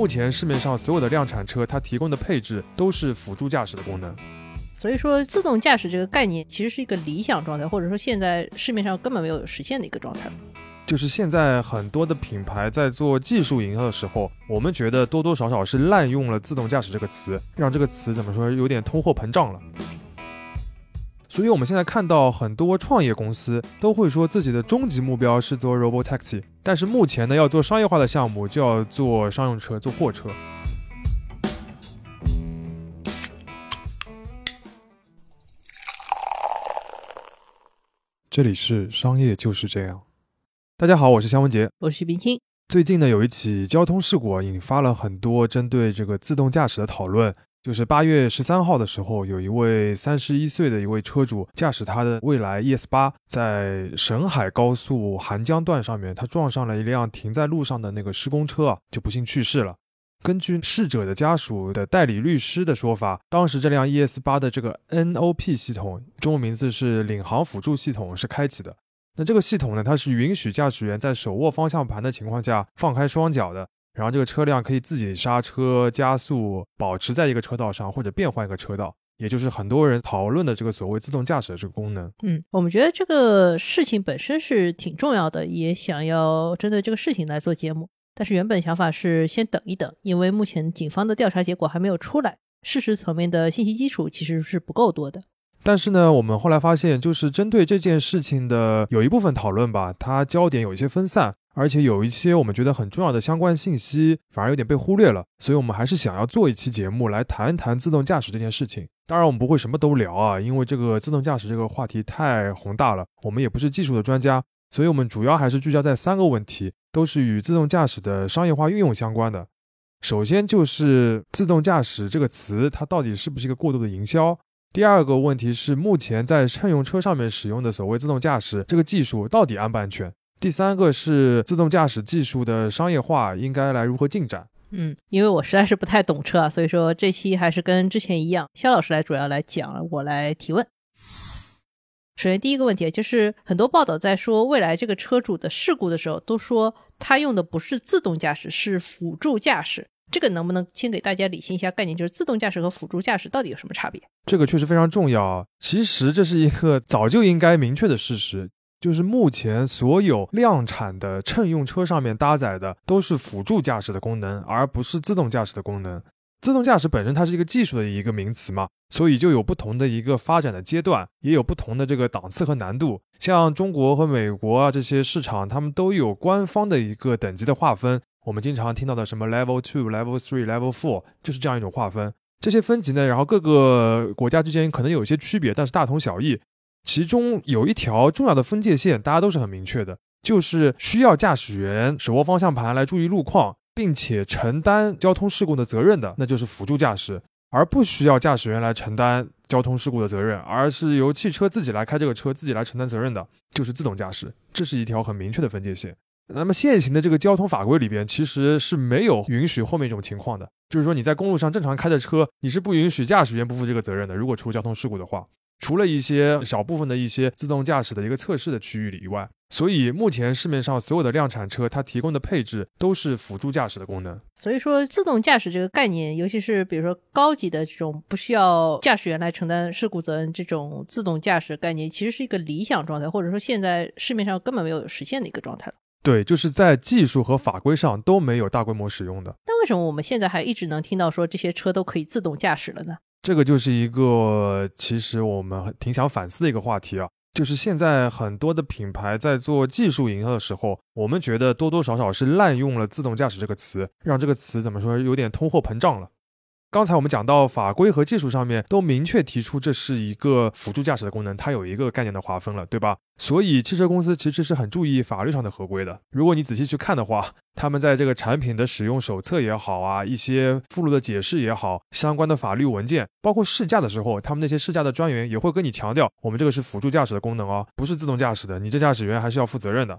目前市面上所有的量产车，它提供的配置都是辅助驾驶的功能。所以说，自动驾驶这个概念其实是一个理想状态，或者说现在市面上根本没有实现的一个状态。就是现在很多的品牌在做技术营销的时候，我们觉得多多少少是滥用了自动驾驶这个词，让这个词怎么说有点通货膨胀了。所以我们现在看到很多创业公司都会说自己的终极目标是做 robot taxi，但是目前呢要做商业化的项目就要做商用车、做货车。这里是商业就是这样。大家好，我是肖文杰，我是冰清。最近呢有一起交通事故引发了很多针对这个自动驾驶的讨论。就是八月十三号的时候，有一位三十一岁的一位车主驾驶他的蔚来 ES 八，在沈海高速韩江段上面，他撞上了一辆停在路上的那个施工车啊，就不幸去世了。根据逝者的家属的代理律师的说法，当时这辆 ES 八的这个 NOP 系统，中文名字是领航辅助系统，是开启的。那这个系统呢，它是允许驾驶员在手握方向盘的情况下放开双脚的。然后这个车辆可以自己刹车、加速，保持在一个车道上，或者变换一个车道，也就是很多人讨论的这个所谓自动驾驶的这个功能。嗯，我们觉得这个事情本身是挺重要的，也想要针对这个事情来做节目。但是原本想法是先等一等，因为目前警方的调查结果还没有出来，事实层面的信息基础其实是不够多的。但是呢，我们后来发现，就是针对这件事情的有一部分讨论吧，它焦点有一些分散。而且有一些我们觉得很重要的相关信息反而有点被忽略了，所以我们还是想要做一期节目来谈一谈自动驾驶这件事情。当然，我们不会什么都聊啊，因为这个自动驾驶这个话题太宏大了，我们也不是技术的专家，所以我们主要还是聚焦在三个问题，都是与自动驾驶的商业化运用相关的。首先就是自动驾驶这个词，它到底是不是一个过度的营销？第二个问题是，目前在乘用车上面使用的所谓自动驾驶这个技术到底安不安全？第三个是自动驾驶技术的商业化应该来如何进展？嗯，因为我实在是不太懂车啊，所以说这期还是跟之前一样，肖老师来主要来讲，我来提问。首先第一个问题就是很多报道在说未来这个车主的事故的时候，都说他用的不是自动驾驶，是辅助驾驶。这个能不能先给大家理清一下概念，就是自动驾驶和辅助驾驶到底有什么差别？这个确实非常重要。其实这是一个早就应该明确的事实。就是目前所有量产的乘用车上面搭载的都是辅助驾驶的功能，而不是自动驾驶的功能。自动驾驶本身它是一个技术的一个名词嘛，所以就有不同的一个发展的阶段，也有不同的这个档次和难度。像中国和美国啊这些市场，他们都有官方的一个等级的划分。我们经常听到的什么 Level Two、Level Three、Level Four，就是这样一种划分。这些分级呢，然后各个国家之间可能有一些区别，但是大同小异。其中有一条重要的分界线，大家都是很明确的，就是需要驾驶员手握方向盘来注意路况，并且承担交通事故的责任的，那就是辅助驾驶；而不需要驾驶员来承担交通事故的责任，而是由汽车自己来开这个车，自己来承担责任的，就是自动驾驶。这是一条很明确的分界线。那么现行的这个交通法规里边，其实是没有允许后面一种情况的，就是说你在公路上正常开的车，你是不允许驾驶员不负这个责任的。如果出交通事故的话。除了一些小部分的一些自动驾驶的一个测试的区域里以外，所以目前市面上所有的量产车，它提供的配置都是辅助驾驶的功能。所以说，自动驾驶这个概念，尤其是比如说高级的这种不需要驾驶员来承担事故责任这种自动驾驶概念，其实是一个理想状态，或者说现在市面上根本没有实现的一个状态了。对，就是在技术和法规上都没有大规模使用的。那为什么我们现在还一直能听到说这些车都可以自动驾驶了呢？这个就是一个其实我们挺想反思的一个话题啊，就是现在很多的品牌在做技术营销的时候，我们觉得多多少少是滥用了自动驾驶这个词，让这个词怎么说有点通货膨胀了。刚才我们讲到法规和技术上面都明确提出这是一个辅助驾驶的功能，它有一个概念的划分了，对吧？所以汽车公司其实是很注意法律上的合规的。如果你仔细去看的话，他们在这个产品的使用手册也好啊，一些附录的解释也好，相关的法律文件，包括试驾的时候，他们那些试驾的专员也会跟你强调，我们这个是辅助驾驶的功能哦，不是自动驾驶的，你这驾驶员还是要负责任的。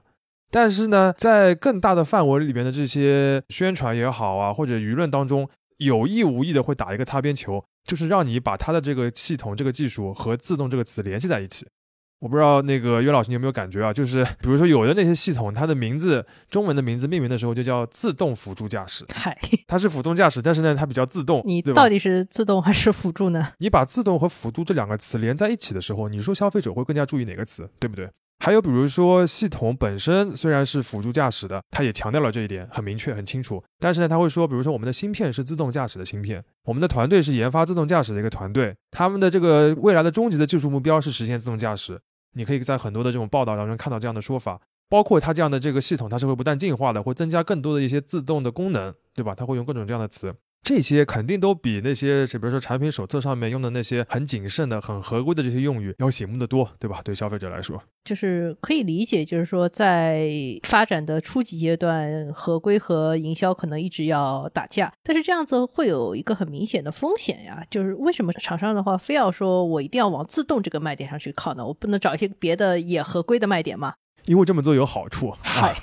但是呢，在更大的范围里边的这些宣传也好啊，或者舆论当中。有意无意的会打一个擦边球，就是让你把它的这个系统、这个技术和“自动”这个词联系在一起。我不知道那个岳老师你有没有感觉啊？就是 比如说有的那些系统，它的名字中文的名字命名的时候就叫自动辅助驾驶，嗨，它是辅助驾驶，但是呢它比较自动，你对到？底是自动还是辅助呢？你把自动和辅助这两个词连在一起的时候，你说消费者会更加注意哪个词，对不对？还有比如说，系统本身虽然是辅助驾驶的，它也强调了这一点，很明确、很清楚。但是呢，他会说，比如说我们的芯片是自动驾驶的芯片，我们的团队是研发自动驾驶的一个团队，他们的这个未来的终极的技术目标是实现自动驾驶。你可以在很多的这种报道当中看到这样的说法，包括它这样的这个系统，它是会不断进化的，会增加更多的一些自动的功能，对吧？它会用各种这样的词。这些肯定都比那些，比如说产品手册上面用的那些很谨慎的、很合规的这些用语要醒目的多，对吧？对消费者来说，就是可以理解，就是说在发展的初级阶段，合规和营销可能一直要打架，但是这样子会有一个很明显的风险呀，就是为什么厂商的话非要说我一定要往自动这个卖点上去靠呢？我不能找一些别的也合规的卖点吗？因为这么做有好处。嗨啊，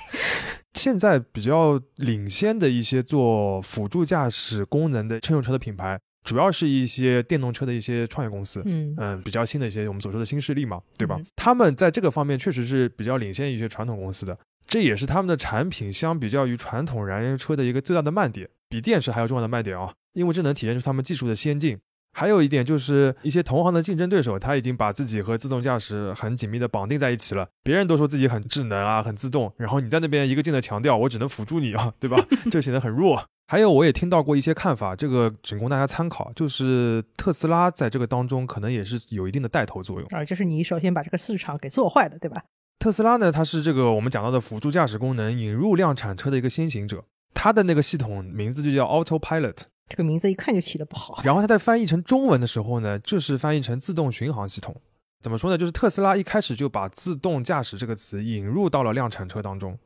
现在比较领先的一些做辅助驾驶功能的乘用车的品牌，主要是一些电动车的一些创业公司。嗯嗯，比较新的一些我们所说的新势力嘛，对吧？嗯他们在这个方面确实是比较领先一些传统公司的，这也是他们的产品相比较于传统燃油车的一个最大的卖点，比电池还要重要的卖点啊，因为这能体现出他们技术的先进。还有一点就是，一些同行的竞争对手，他已经把自己和自动驾驶很紧密的绑定在一起了。别人都说自己很智能啊，很自动，然后你在那边一个劲的强调，我只能辅助你啊，对吧？这显得很弱。还有，我也听到过一些看法，这个仅供大家参考，就是特斯拉在这个当中可能也是有一定的带头作用。啊，就是你首先把这个市场给做坏了，对吧？特斯拉呢，它是这个我们讲到的辅助驾驶功能引入量产车的一个先行者，它的那个系统名字就叫 Autopilot，这个名字一看就起的不好。然后它在翻译成中文的时候呢，就是翻译成自动巡航系统。怎么说呢？就是特斯拉一开始就把自动驾驶这个词引入到了量产车当中，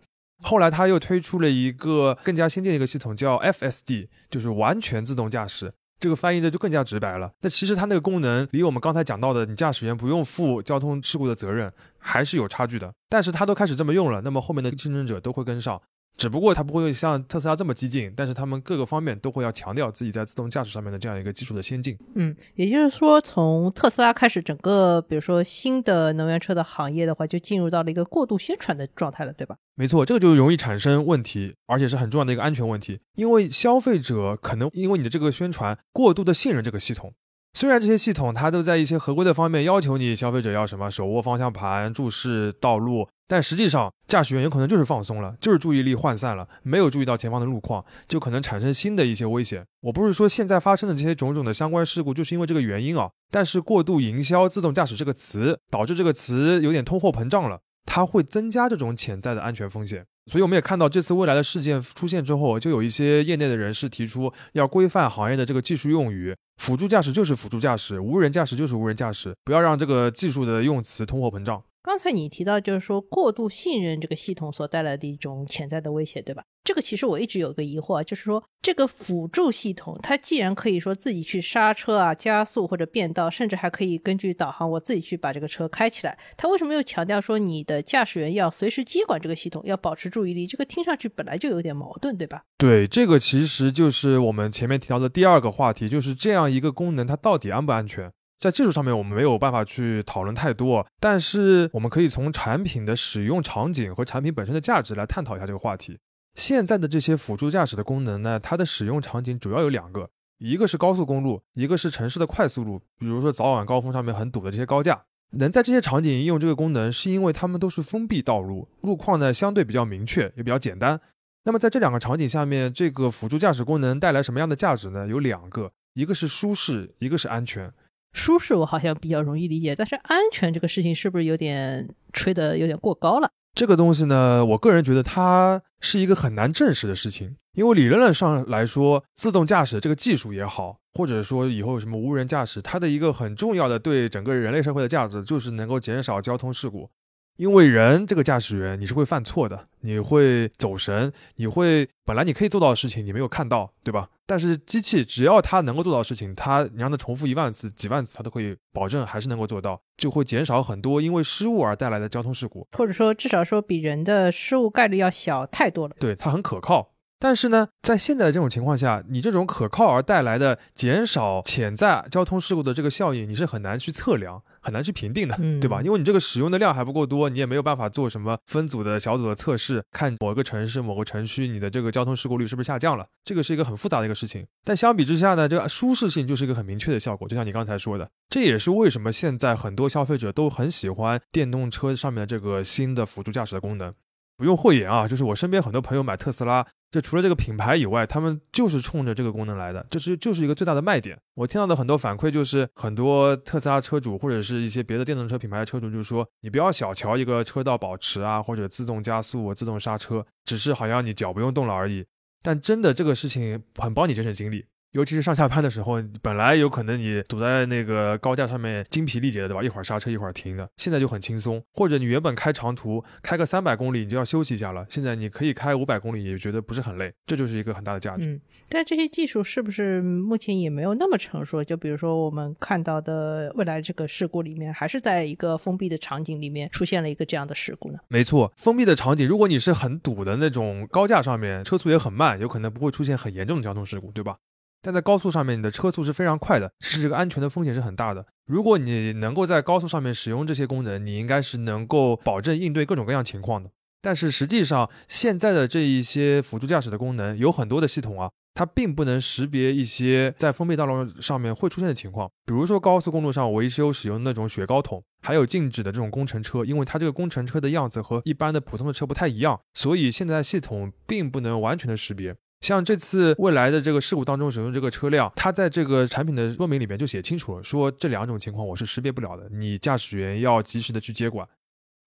后来他又推出了一个更加先进的一个系统，叫 FSD，就是完全自动驾驶。这个翻译的就更加直白了。但其实它那个功能离我们刚才讲到的，你驾驶员不用负交通事故的责任，还是有差距的。但是它都开始这么用了，那么后面的竞争者都会跟上。只不过它不会像特斯拉这么激进，但是他们各个方面都会要强调自己在自动驾驶上面的这样一个技术的先进。嗯，也就是说，从特斯拉开始，整个比如说新的能源车的行业的话，就进入到了一个过度宣传的状态了，对吧？没错，这个就容易产生问题，而且是很重要的一个安全问题。因为消费者可能因为你的这个宣传过度的信任这个系统，虽然这些系统它都在一些合规的方面要求你消费者要什么手握方向盘、注视道路，但实际上驾驶员有可能就是放松了，就是注意力涣散了，没有注意到前方的路况，就可能产生新的一些危险。我不是说现在发生的这些种种的相关事故就是因为这个原因啊，但是过度营销自动驾驶这个词，导致这个词有点通货膨胀了。它会增加这种潜在的安全风险。所以我们也看到，这次未来的事件出现之后，就有一些业内的人士提出要规范行业的这个技术用语，辅助驾驶就是辅助驾驶，无人驾驶就是无人驾驶，不要让这个技术的用词通货膨胀。刚才你提到，就是说过度信任这个系统所带来的一种潜在的威胁，对吧？这个其实我一直有个疑惑，就是说这个辅助系统，它既然可以说自己去刹车啊、加速或者变道，甚至还可以根据导航我自己去把这个车开起来，它为什么又强调说你的驾驶员要随时接管这个系统，要保持注意力？这个听上去本来就有点矛盾，对吧？对，这个其实就是我们前面提到的第二个话题，就是这样一个功能它到底安不安全？在技术上面我们没有办法去讨论太多，但是我们可以从产品的使用场景和产品本身的价值来探讨一下这个话题。现在的这些辅助驾驶的功能呢，它的使用场景主要有两个，一个是高速公路，一个是城市的快速路，比如说早晚高峰上面很堵的这些高架。能在这些场景应用这个功能，是因为它们都是封闭道路，路况呢相对比较明确，也比较简单。那么在这两个场景下面，这个辅助驾驶功能带来什么样的价值呢？有两个，一个是舒适，一个是安全。舒适我好像比较容易理解，但是安全这个事情是不是有点吹得有点过高了？这个东西呢，我个人觉得它是一个很难证实的事情，因为理论上来说，自动驾驶这个技术也好，或者说以后什么无人驾驶，它的一个很重要的对整个人类社会的价值，就是能够减少交通事故。因为人这个驾驶员你是会犯错的，你会走神，你会本来你可以做到的事情你没有看到，对吧？但是机器只要它能够做到的事情，它你让它重复一万次、几万次，它都可以保证还是能够做到，就会减少很多因为失误而带来的交通事故。或者说至少说比人的失误概率要小太多了。对，它很可靠。但是呢，在现在的这种情况下，你这种可靠而带来的减少潜在交通事故的这个效应，你是很难去测量，很难去评定的，嗯对吧？因为你这个使用的量还不够多，你也没有办法做什么分组的小组的测试，看某个城市某个城区你的这个交通事故率是不是下降了，这个是一个很复杂的一个事情。但相比之下呢，这个舒适性就是一个很明确的效果，就像你刚才说的，这也是为什么现在很多消费者都很喜欢电动车上面的这个新的辅助驾驶的功能。不用讳言啊，就是我身边很多朋友买特斯拉，这除了这个品牌以外，他们就是冲着这个功能来的，这是就是一个最大的卖点。我听到的很多反馈就是，很多特斯拉车主或者是一些别的电动车品牌的车主，就是说，你不要小瞧一个车道保持啊，或者自动加速、自动刹车，只是好像你脚不用动了而已。但真的这个事情很帮你节省精力，尤其是上下班的时候，本来有可能你堵在那个高架上面精疲力竭的，对吧？一会儿刹车一会儿停的，现在就很轻松。或者你原本开长途开个三百公里你就要休息一下了，现在你可以开五百公里也觉得不是很累，这就是一个很大的价值。嗯，但这些技术是不是目前也没有那么成熟？就比如说我们看到的未来这个事故里面，还是在一个封闭的场景里面出现了一个这样的事故呢？没错，封闭的场景，如果你是很堵的那种高架上面，车速也很慢，有可能不会出现很严重的交通事故，对吧？但在高速上面，你的车速是非常快的，是这个安全的风险是很大的。如果你能够在高速上面使用这些功能，你应该是能够保证应对各种各样情况的。但是实际上，现在的这一些辅助驾驶的功能，有很多的系统啊，它并不能识别一些在封闭道路上面会出现的情况，比如说高速公路上维修使用那种雪糕桶，还有静止的这种工程车，因为它这个工程车的样子和一般的普通的车不太一样，所以现在系统并不能完全的识别。像这次未来的这个事故当中使用这个车辆，它在这个产品的说明里面就写清楚了，说这两种情况我是识别不了的，你驾驶员要及时的去接管。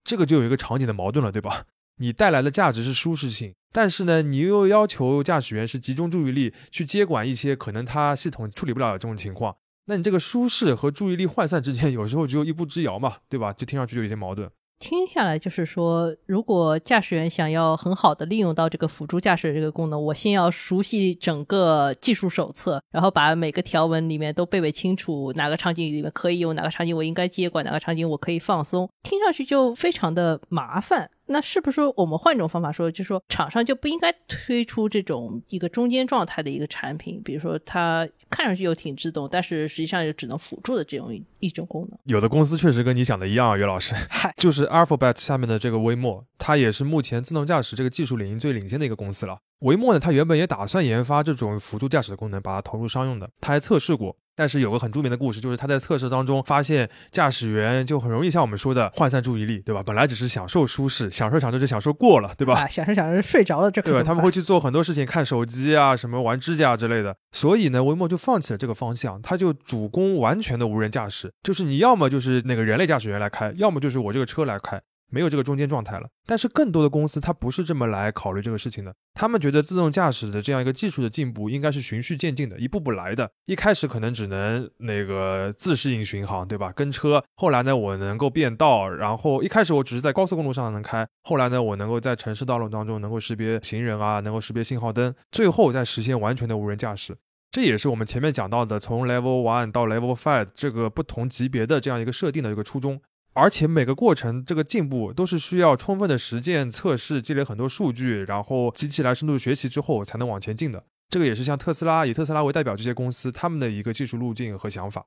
这个就有一个场景的矛盾了，对吧？你带来的价值是舒适性，但是呢，你又要求驾驶员是集中注意力去接管一些可能他系统处理不了的这种情况，那你这个舒适和注意力涣散之间，有时候只有一步之遥嘛，对吧？就听上去就有些矛盾。听下来就是说，如果驾驶员想要很好的利用到这个辅助驾驶这个功能，我先要熟悉整个技术手册，然后把每个条文里面都背背清楚，哪个场景里面可以用，哪个场景我应该接管，哪个场景我可以放松，听上去就非常的麻烦。那是不是我们换一种方法说，就是说厂商就不应该推出这种一个中间状态的一个产品，比如说它看上去又挺自动，但是实际上又只能辅助的这种一一种功能？有的公司确实跟你想的一样啊，岳老师，嗨，就是 Alphabet 下面的这个微墨，它也是目前自动驾驶这个技术领域最领先的一个公司了。维墨呢，它原本也打算研发这种辅助驾驶的功能，把它投入商用的，它还测试过。但是有个很著名的故事，就是他在测试当中发现，驾驶员就很容易像我们说的涣散注意力，对吧？本来只是享受舒适，享受享受就享受过了，对吧？啊，享受享受睡着了，这可对他们会去做很多事情，看手机啊，什么玩指甲之类的。所以呢，维莫就放弃了这个方向，他就主攻完全的无人驾驶，就是你要么就是那个人类驾驶员来开，要么就是我这个车来开。没有这个中间状态了，但是更多的公司它不是这么来考虑这个事情的。他们觉得自动驾驶的这样一个技术的进步应该是循序渐进的，一步步来的。一开始可能只能那个自适应巡航，对吧？跟车。后来呢，我能够变道，然后一开始我只是在高速公路上能开，后来呢，我能够在城市道路当中能够识别行人啊，能够识别信号灯，最后再实现完全的无人驾驶。这也是我们前面讲到的，从 Level One 到 Level Five 这个不同级别的这样一个设定的一个初衷。而且每个过程这个进步都是需要充分的实践测试，积累很多数据，然后机器来深度学习之后才能往前进的。这个也是像特斯拉以特斯拉为代表这些公司他们的一个技术路径和想法。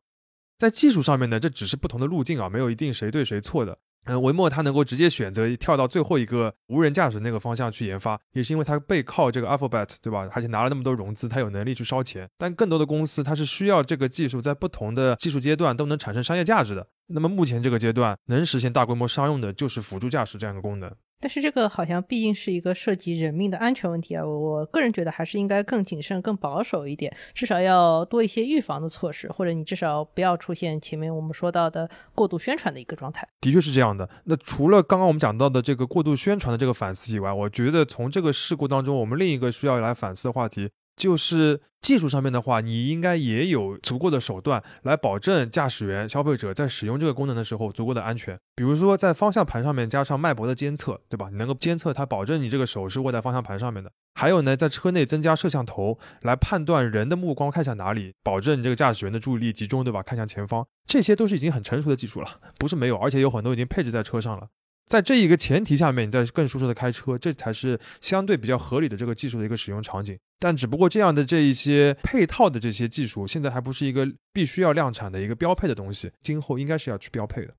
在技术上面呢，这只是不同的路径啊，没有一定谁对谁错的。嗯，维默他能够直接选择跳到最后一个无人驾驶那个方向去研发，也是因为他背靠这个 Alphabet，对吧？而且拿了那么多融资，他有能力去烧钱。但更多的公司，它是需要这个技术在不同的技术阶段都能产生商业价值的。那么目前这个阶段能实现大规模商用的，就是辅助驾驶这样一个功能。但是这个好像毕竟是一个涉及人命的安全问题啊，我我个人觉得还是应该更谨慎、更保守一点，至少要多一些预防的措施，或者你至少不要出现前面我们说到的过度宣传的一个状态。的确是这样的。那除了刚刚我们讲到的这个过度宣传的这个反思以外，我觉得从这个事故当中，我们另一个需要来反思的话题。就是技术上面的话，你应该也有足够的手段来保证驾驶员、消费者在使用这个功能的时候足够的安全。比如说，在方向盘上面加上脉搏的监测，对吧？你能够监测它，保证你这个手是握在方向盘上面的。还有呢，在车内增加摄像头来判断人的目光看向哪里，保证你这个驾驶员的注意力集中，对吧？看向前方，这些都是已经很成熟的技术了，不是没有，而且有很多已经配置在车上了。在这一个前提下面，你再更舒适的开车，这才是相对比较合理的这个技术的一个使用场景。但只不过这样的这一些配套的这些技术，现在还不是一个必须要量产的一个标配的东西，今后应该是要去标配的。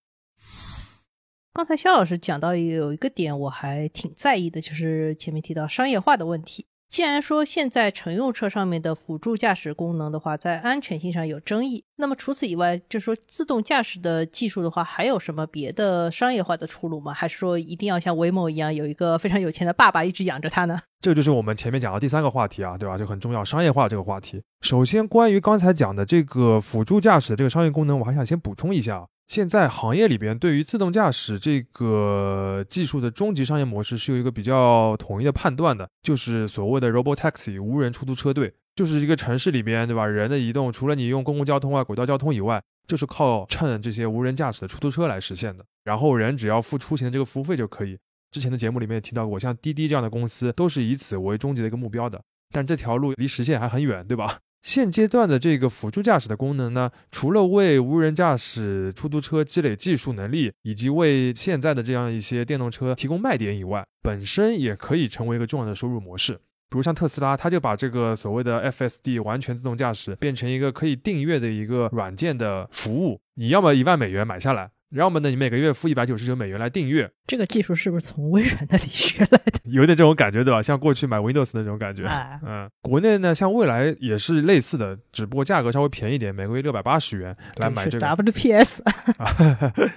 刚才肖老师讲到有一个点，我还挺在意的，就是前面提到商业化的问题。既然说现在乘用车上面的辅助驾驶功能的话，在安全性上有争议，那么除此以外，就说自动驾驶的技术的话，还有什么别的商业化的出路吗？还是说一定要像威某一样，有一个非常有钱的爸爸一直养着它呢？这就是我们前面讲的第三个话题啊，对吧？就很重要，商业化这个话题。首先，关于刚才讲的这个辅助驾驶的这个商业功能，我还想先补充一下。现在行业里边对于自动驾驶这个技术的终极商业模式是有一个比较统一的判断的，就是所谓的 robotaxi 无人出租车队，就是一个城市里边，对吧？人的移动除了你用公共交通啊、轨道交通以外，就是靠乘这些无人驾驶的出租车来实现的。然后人只要付出行的这个服务费就可以。之前的节目里面也提到过，像滴滴这样的公司都是以此为终极的一个目标的，但这条路离实现还很远，对吧？现阶段的这个辅助驾驶的功能呢，除了为无人驾驶出租车积累技术能力，以及为现在的这样一些电动车提供卖点以外，本身也可以成为一个重要的收入模式。比如像特斯拉，它就把这个所谓的 FSD 完全自动驾驶变成一个可以订阅的一个软件的服务，你要么一万美元买下来。要么呢，你每个月付一百九十九美元来订阅。这个技术是不是从微软那里学来的？有点这种感觉，对吧？像过去买 Windows 那种感觉。嗯，国内呢，像未来也是类似的，只不过价格稍微便宜点，每个月六百八十元来买这个 WPS，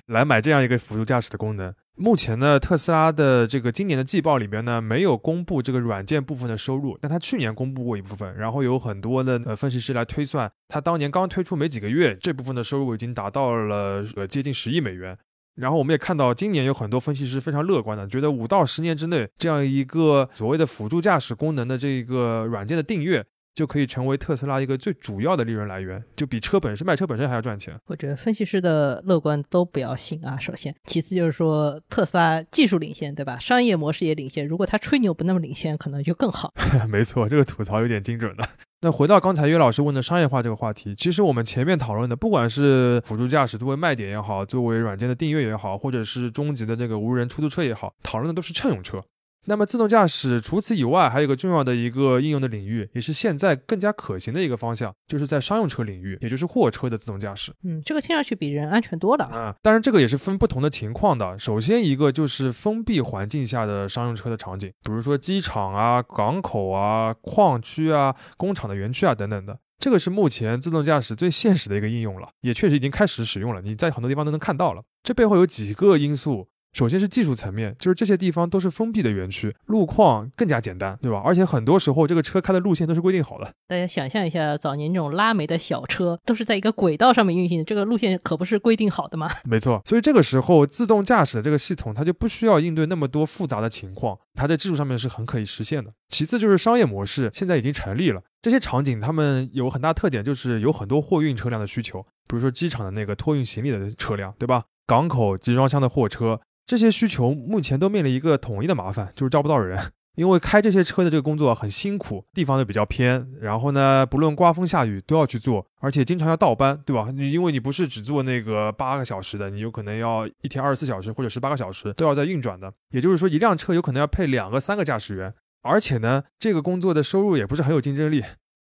来买这样一个辅助驾驶的功能。目前呢，特斯拉的这个今年的季报里边呢，没有公布这个软件部分的收入，但他去年公布过一部分，然后有很多的呃分析师来推算，他当年刚推出没几个月，这部分的收入已经达到了呃接近十亿美元。然后我们也看到，今年有很多分析师非常乐观的，觉得五到十年之内，这样一个所谓的辅助驾驶功能的这个软件的订阅。就可以成为特斯拉一个最主要的利润来源，就比车本身卖车本身还要赚钱。我觉得分析师的乐观都不要信啊。首先，其次就是说特斯拉技术领先，对吧？商业模式也领先。如果他吹牛不那么领先，可能就更好。没错，这个吐槽有点精准了。那回到刚才岳老师问的商业化这个话题，其实我们前面讨论的，不管是辅助驾驶作为卖点也好，作为软件的订阅也好，或者是终极的这个无人出租车也好，讨论的都是乘用车。那么自动驾驶除此以外，还有一个重要的一个应用的领域，也是现在更加可行的一个方向，就是在商用车领域，也就是货车的自动驾驶。嗯，这个听上去比人安全多了啊。当然，这个也是分不同的情况的。首先一个就是封闭环境下的商用车的场景，比如说机场啊、港口啊、矿区啊、工厂的园区啊等等的，这个是目前自动驾驶最现实的一个应用了，也确实已经开始使用了。你在很多地方都能看到了。这背后有几个因素。首先是技术层面，就是这些地方都是封闭的园区，路况更加简单，对吧？而且很多时候这个车开的路线都是规定好的。大家想象一下，早年这种拉煤的小车都是在一个轨道上面运行的，这个路线可不是规定好的吗？没错，所以这个时候自动驾驶的这个系统它就不需要应对那么多复杂的情况，它在技术上面是很可以实现的。其次就是商业模式现在已经成立了，这些场景他们有很大特点，就是有很多货运车辆的需求，比如说机场的那个托运行李的车辆，对吧？港口集装箱的货车。这些需求目前都面临一个统一的麻烦，就是招不到人。因为开这些车的这个工作很辛苦，地方又比较偏，然后呢，不论刮风下雨都要去做，而且经常要倒班，对吧？你因为你不是只做那个八个小时的，你有可能要一天二十四小时或者十八个小时都要在运转的。也就是说，一辆车有可能要配两个、三个驾驶员，而且呢，这个工作的收入也不是很有竞争力。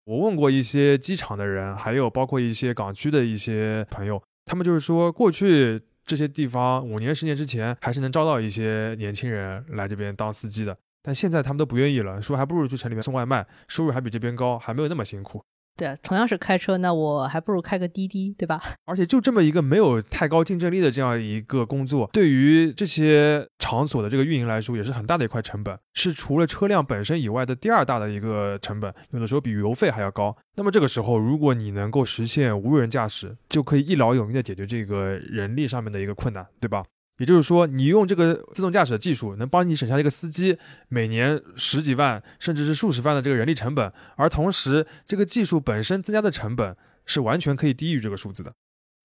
我问过一些机场的人，还有包括一些港区的一些朋友，他们就是说过去。这些地方五年、十年之前还是能招到一些年轻人来这边当司机的，但现在他们都不愿意了，说还不如去城里面送外卖，收入还比这边高，还没有那么辛苦。对啊，同样是开车，那我还不如开个滴滴，对吧？而且就这么一个没有太高竞争力的这样一个工作，对于这些场所的这个运营来说，也是很大的一块成本，是除了车辆本身以外的第二大的一个成本，有的时候比油费还要高。那么这个时候，如果你能够实现无人驾驶，就可以一劳永逸的解决这个人力上面的一个困难，对吧？也就是说，你用这个自动驾驶的技术，能帮你省下一个司机每年十几万，甚至是数十万的这个人力成本，而同时，这个技术本身增加的成本是完全可以低于这个数字的。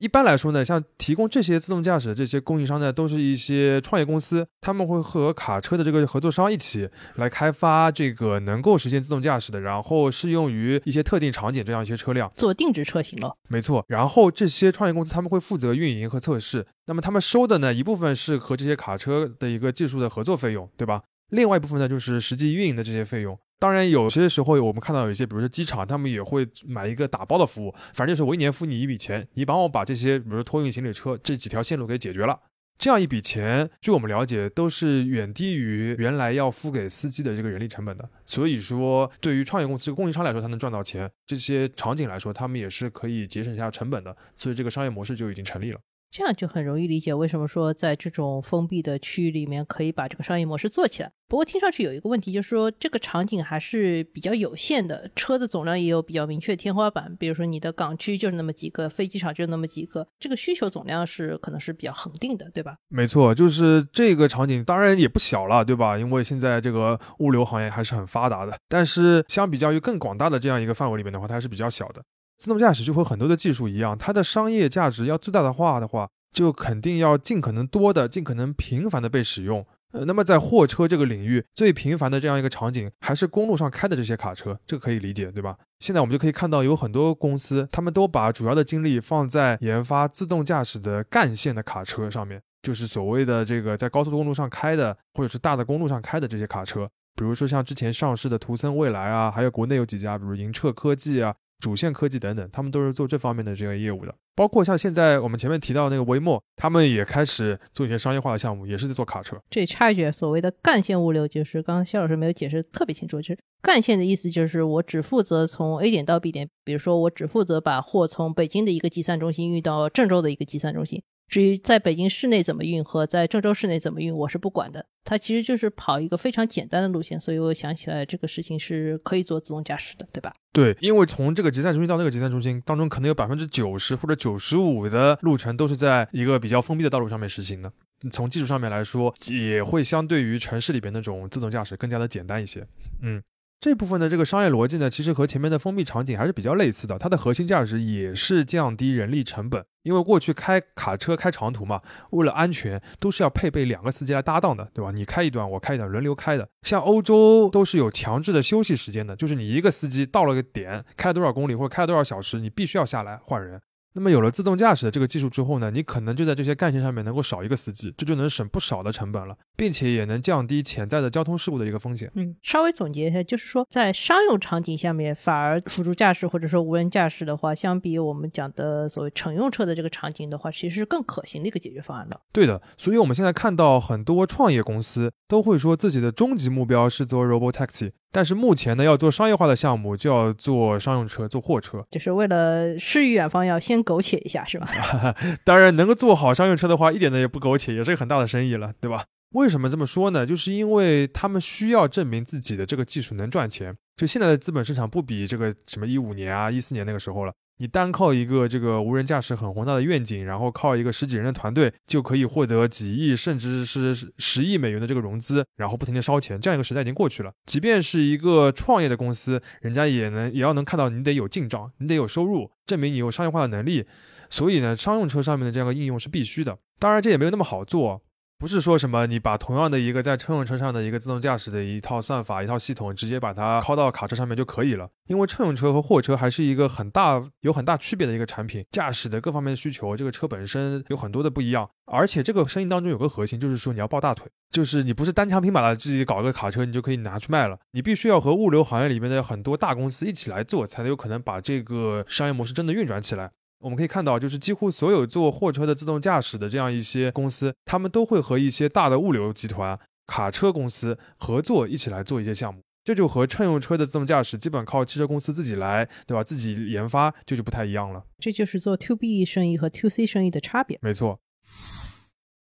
一般来说呢，像提供这些自动驾驶的这些供应商呢，都是一些创业公司，他们会和卡车的这个合作商一起来开发这个能够实现自动驾驶的，然后适用于一些特定场景这样一些车辆，做定制车型了。没错，然后这些创业公司他们会负责运营和测试，那么他们收的呢一部分是和这些卡车的一个技术的合作费用，对吧？另外一部分呢就是实际运营的这些费用。当然，有些时候我们看到有一些，比如说机场，他们也会买一个打包的服务，反正就是我一年付你一笔钱，你帮我把这些，比如说托运行李车这几条线路给解决了。这样一笔钱，据我们了解，都是远低于原来要付给司机的这个人力成本的。所以说，对于创业公司、供应商来说，他能赚到钱；这些场景来说，他们也是可以节省一下成本的。所以这个商业模式就已经成立了。这样就很容易理解为什么说在这种封闭的区域里面可以把这个商业模式做起来。不过听上去有一个问题，就是说这个场景还是比较有限的，车的总量也有比较明确天花板。比如说你的港区就是那么几个，飞机场就那么几个，这个需求总量是可能是比较恒定的，对吧？没错，就是这个场景当然也不小了，对吧？因为现在这个物流行业还是很发达的，但是相比较于更广大的这样一个范围里面的话，它还是比较小的。自动驾驶就和很多的技术一样，它的商业价值要最大的化的话，就肯定要尽可能多的、尽可能频繁的被使用。呃，那么在货车这个领域，最频繁的这样一个场景，还是公路上开的这些卡车，这个可以理解，对吧？现在我们就可以看到，有很多公司，他们都把主要的精力放在研发自动驾驶的干线的卡车上面，就是所谓的这个在高速公路上开的，或者是大的公路上开的这些卡车。比如说像之前上市的图森未来啊，还有国内有几家，比如银澈科技啊。主线科技等等，他们都是做这方面的这个业务的。包括像现在我们前面提到那个维莫，他们也开始做一些商业化的项目，也是在做卡车。这里插一句，所谓的干线物流，就是刚刚肖老师没有解释特别清楚，就是干线的意思就是我只负责从 A 点到 B 点，比如说我只负责把货从北京的一个集散中心运到郑州的一个集散中心。至于在北京市内怎么运和在郑州市内怎么运，我是不管的。它其实就是跑一个非常简单的路线，所以我想起来这个事情是可以做自动驾驶的，对吧？对，因为从这个集散中心到那个集散中心当中，可能有百分之九十或者九十五的路程都是在一个比较封闭的道路上面实行的。从技术上面来说，也会相对于城市里边那种自动驾驶更加的简单一些。嗯。这部分的这个商业逻辑呢，其实和前面的封闭场景还是比较类似的。它的核心价值也是降低人力成本，因为过去开卡车开长途嘛，为了安全都是要配备两个司机来搭档的，对吧？你开一段，我开一段，轮流开的。像欧洲都是有强制的休息时间的，就是你一个司机到了个点，开了多少公里或者开了多少小时，你必须要下来换人。那么有了自动驾驶的这个技术之后呢，你可能就在这些干线上面能够少一个司机，这就能省不少的成本了，并且也能降低潜在的交通事故的一个风险。嗯，稍微总结一下，就是说在商用场景下面，反而辅助驾驶或者说无人驾驶的话，相比我们讲的所谓乘用车的这个场景的话，其实是更可行的一个解决方案了。对的，所以我们现在看到很多创业公司都会说自己的终极目标是做 Robo Taxi。但是目前呢，要做商业化的项目，就要做商用车、做货车，就是为了诗与远方，要先苟且一下，是吧？当然，能够做好商用车的话，一点的也不苟且，也是个很大的生意了，对吧？为什么这么说呢？就是因为他们需要证明自己的这个技术能赚钱。就现在的资本市场不比这个什么一五年啊、一四年那个时候了。你单靠一个这个无人驾驶很宏大的愿景，然后靠一个十几人的团队就可以获得几亿甚至是十亿美元的这个融资，然后不停的烧钱，这样一个时代已经过去了。即便是一个创业的公司，人家也能也要能看到你得有进账，你得有收入，证明你有商业化的能力。所以呢，商用车上面的这样的应用是必须的。当然，这也没有那么好做。不是说什么你把同样的一个在乘用车上的一个自动驾驶的一套算法、一套系统，直接把它拷到卡车上面就可以了。因为乘用车和货车还是一个很大、有很大区别的一个产品，驾驶的各方面的需求，这个车本身有很多的不一样。而且这个生意当中有个核心，就是说你要抱大腿，就是你不是单枪匹马的自己搞个卡车，你就可以拿去卖了。你必须要和物流行业里面的很多大公司一起来做，才能有可能把这个商业模式真的运转起来。我们可以看到，就是几乎所有做货车的自动驾驶的这样一些公司，他们都会和一些大的物流集团、卡车公司合作，一起来做一些项目。这就和乘用车的自动驾驶基本靠汽车公司自己来，对吧？自己研发，这就不太一样了。这就是做 To B 生意和 To C 生意的差别。没错。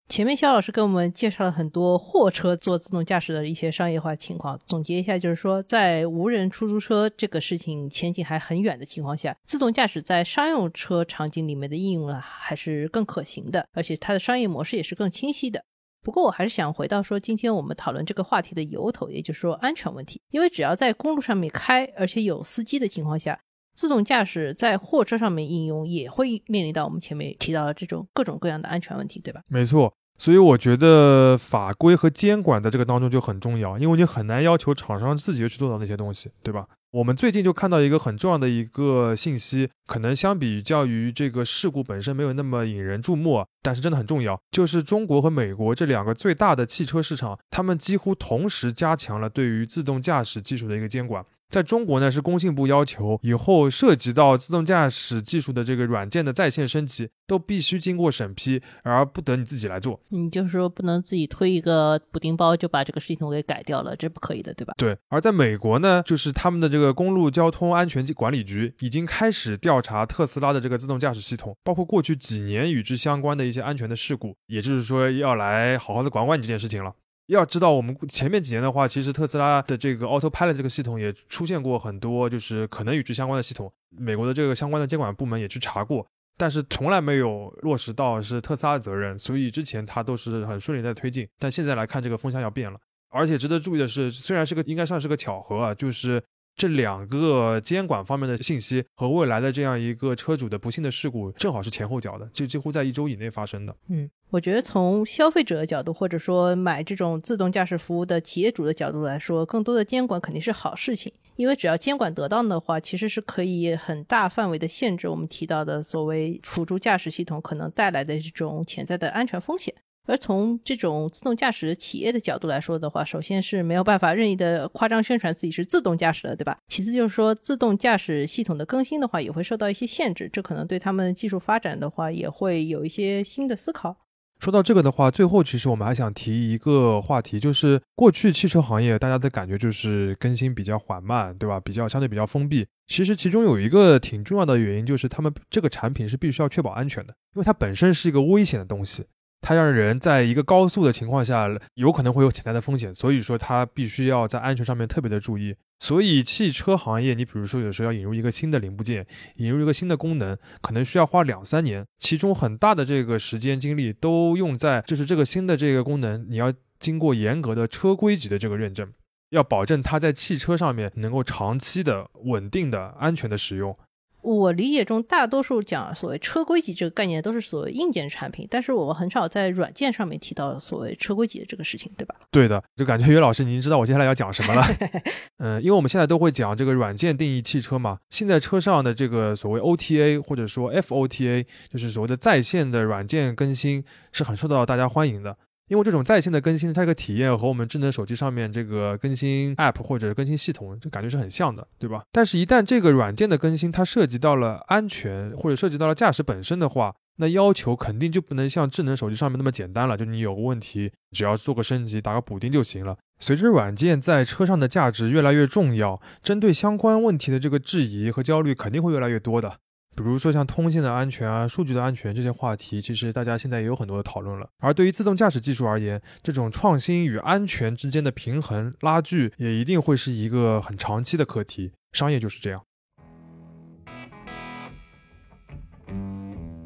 前面肖老师给我们介绍了很多货车做自动驾驶的一些商业化情况。总结一下，就是说，在无人出租车这个事情前景还很远的情况下，自动驾驶在商用车场景里面的应用呢，还是更可行的，而且它的商业模式也是更清晰的。不过，我还是想回到说，今天我们讨论这个话题的由头，也就是说安全问题。因为只要在公路上面开，而且有司机的情况下。自动驾驶在货车上面应用，也会面临到我们前面提到的这种各种各样的安全问题，对吧？没错。所以我觉得法规和监管在这个当中就很重要，因为你很难要求厂商自己去做到那些东西，对吧？我们最近就看到一个很重要的一个信息，可能相比较于这个事故本身没有那么引人注目，但是真的很重要，就是中国和美国这两个最大的汽车市场，他们几乎同时加强了对于自动驾驶技术的一个监管。在中国呢，是工信部要求以后涉及到自动驾驶技术的这个软件的在线升级，都必须经过审批，而不得你自己来做。你就是说不能自己推一个补丁包就把这个系统给改掉了，这不可以的，对吧？对。而在美国呢，就是他们的这个公路交通安全管理局已经开始调查特斯拉的这个自动驾驶系统，包括过去几年与之相关的一些安全的事故，也就是说要来好好的管管你这件事情了。要知道，我们前面几年的话，其实特斯拉的这个 Autopilot 这个系统也出现过很多，就是可能与之相关的系统。美国的这个相关的监管部门也去查过，但是从来没有落实到是特斯拉的责任，所以之前它都是很顺利在推进。但现在来看，这个风向要变了。而且值得注意的是，虽然是个应该算是个巧合啊，就是。这两个监管方面的信息和未来的这样一个车主的不幸的事故，正好是前后脚的，就几乎在一周以内发生的。嗯，我觉得从消费者的角度，或者说买这种自动驾驶服务的企业主的角度来说，更多的监管肯定是好事情，因为只要监管得当的话，其实是可以很大范围的限制我们提到的所谓辅助驾驶系统可能带来的这种潜在的安全风险。而从这种自动驾驶企业的角度来说的话，首先是没有办法任意的夸张宣传自己是自动驾驶的，对吧？其次就是说，自动驾驶系统的更新的话，也会受到一些限制，这可能对他们技术发展的话，也会有一些新的思考。说到这个的话，最后其实我们还想提一个话题，就是过去汽车行业大家的感觉就是更新比较缓慢，对吧？比较相对比较封闭。其实其中有一个挺重要的原因，就是他们这个产品是必须要确保安全的，因为它本身是一个危险的东西。它让人在一个高速的情况下，有可能会有潜在的风险，所以说它必须要在安全上面特别的注意。所以汽车行业，你比如说有时候要引入一个新的零部件，引入一个新的功能，可能需要花两三年，其中很大的这个时间精力都用在就是这个新的这个功能，你要经过严格的车规级的这个认证，要保证它在汽车上面能够长期的、稳定的、安全的使用。我理解中，大多数讲所谓车规级这个概念都是所谓硬件产品，但是我很少在软件上面提到所谓车规级的这个事情，对吧？对的，就感觉岳老师您知道我接下来要讲什么了。嗯，因为我们现在都会讲这个软件定义汽车嘛，现在车上的这个所谓 OTA 或者说 FOTA，就是所谓的在线的软件更新，是很受到大家欢迎的。因为这种在线的更新，它这个体验和我们智能手机上面这个更新 App 或者更新系统，就感觉是很像的，对吧？但是，一旦这个软件的更新它涉及到了安全或者涉及到了驾驶本身的话，那要求肯定就不能像智能手机上面那么简单了。就你有个问题，只要做个升级，打个补丁就行了。随着软件在车上的价值越来越重要，针对相关问题的这个质疑和焦虑肯定会越来越多的。比如说像通信的安全啊、数据的安全这些话题，其实大家现在也有很多的讨论了。而对于自动驾驶技术而言，这种创新与安全之间的平衡拉锯，也一定会是一个很长期的课题。商业就是这样。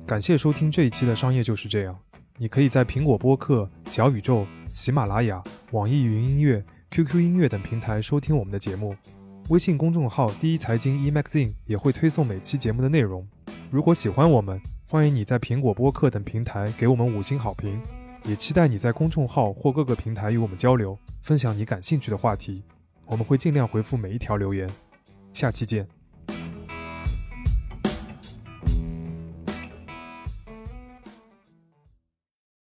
感谢收听这一期的《商业就是这样》。你可以在苹果播客、小宇宙、喜马拉雅、网易云音乐、QQ 音乐等平台收听我们的节目。微信公众号“第一财经 eMagazine” 也会推送每期节目的内容。如果喜欢我们，欢迎你在苹果播客等平台给我们五星好评。也期待你在公众号或各个平台与我们交流，分享你感兴趣的话题。我们会尽量回复每一条留言。下期见。